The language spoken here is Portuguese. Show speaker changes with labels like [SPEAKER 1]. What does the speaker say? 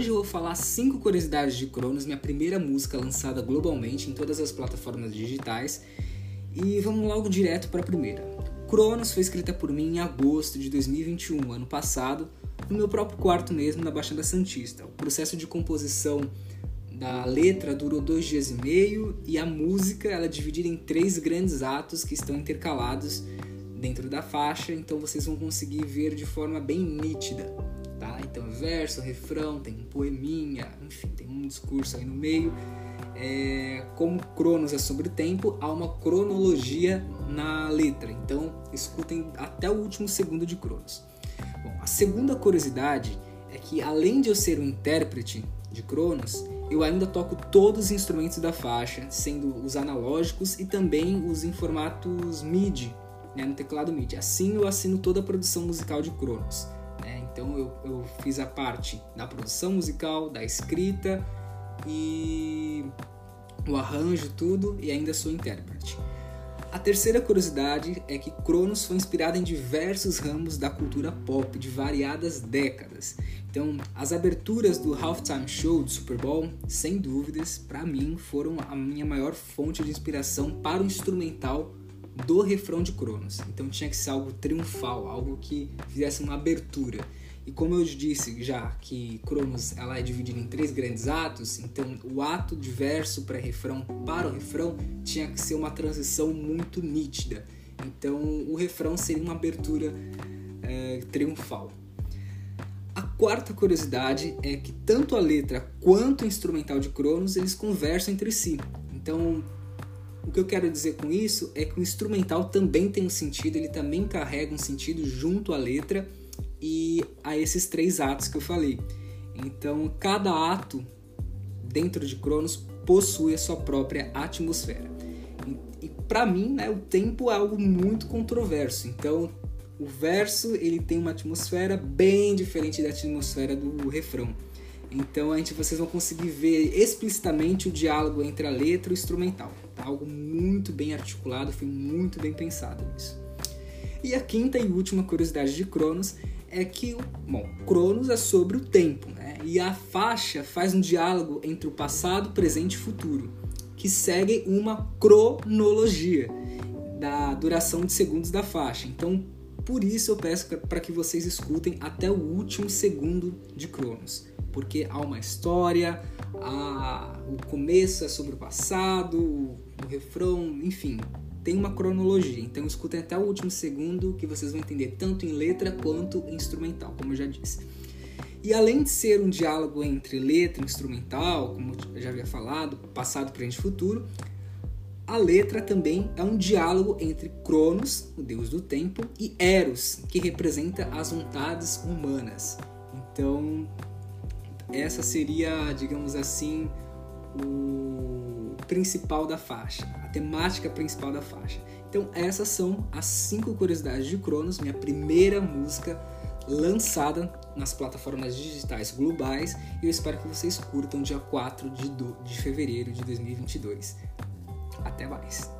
[SPEAKER 1] hoje eu vou falar cinco curiosidades de Cronos, minha primeira música lançada globalmente em todas as plataformas digitais. E vamos logo direto para a primeira. Cronos foi escrita por mim em agosto de 2021, ano passado, no meu próprio quarto mesmo, na Baixada Santista. O processo de composição da letra durou dois dias e meio e a música ela é dividida em três grandes atos que estão intercalados dentro da faixa, então vocês vão conseguir ver de forma bem nítida, tá? Então verso, refrão, tem um poeminha, enfim, tem um discurso aí no meio. É, como Cronos é sobre tempo, há uma cronologia na letra, então escutem até o último segundo de Cronos. Bom, a segunda curiosidade é que além de eu ser um intérprete de Cronos, eu ainda toco todos os instrumentos da faixa, sendo os analógicos e também os em formatos MIDI, né, no teclado MIDI. Assim eu assino toda a produção musical de Cronos. Então eu, eu fiz a parte da produção musical, da escrita e o arranjo, tudo, e ainda sou intérprete. A terceira curiosidade é que Cronos foi inspirado em diversos ramos da cultura pop de variadas décadas. Então, as aberturas do Halftime Show do Super Bowl, sem dúvidas, para mim foram a minha maior fonte de inspiração para o instrumental do refrão de Cronos. Então tinha que ser algo triunfal, algo que fizesse uma abertura. E como eu disse já que Cronos ela é dividida em três grandes atos, então o ato de verso para refrão para o refrão tinha que ser uma transição muito nítida. Então o refrão seria uma abertura é, triunfal. A quarta curiosidade é que tanto a letra quanto o instrumental de Cronos eles conversam entre si. Então o que eu quero dizer com isso é que o instrumental também tem um sentido, ele também carrega um sentido junto à letra e a esses três atos que eu falei. Então, cada ato dentro de Cronos possui a sua própria atmosfera. E, e para mim, né, o tempo é algo muito controverso. Então, o verso ele tem uma atmosfera bem diferente da atmosfera do refrão. Então, a gente, vocês vão conseguir ver explicitamente o diálogo entre a letra e o instrumental. Tá? Algo muito bem articulado, foi muito bem pensado isso. E a quinta e última curiosidade de Cronos é que, bom, Cronos é sobre o tempo, né? E a faixa faz um diálogo entre o passado, presente e futuro, que segue uma cronologia da duração de segundos da faixa. Então, por isso eu peço para que vocês escutem até o último segundo de Cronos, porque há uma história, há... o começo é sobre o passado, o refrão, enfim, tem uma cronologia, então escutem até o último segundo que vocês vão entender tanto em letra quanto em instrumental, como eu já disse. E além de ser um diálogo entre letra e instrumental, como eu já havia falado, passado, presente e futuro, a letra também é um diálogo entre Cronos, o deus do tempo, e Eros, que representa as vontades humanas. Então, essa seria, digamos assim, o principal da faixa temática principal da faixa. Então, essas são as cinco curiosidades de Cronos, minha primeira música lançada nas plataformas digitais globais e eu espero que vocês curtam dia 4 de, do, de fevereiro de 2022. Até mais!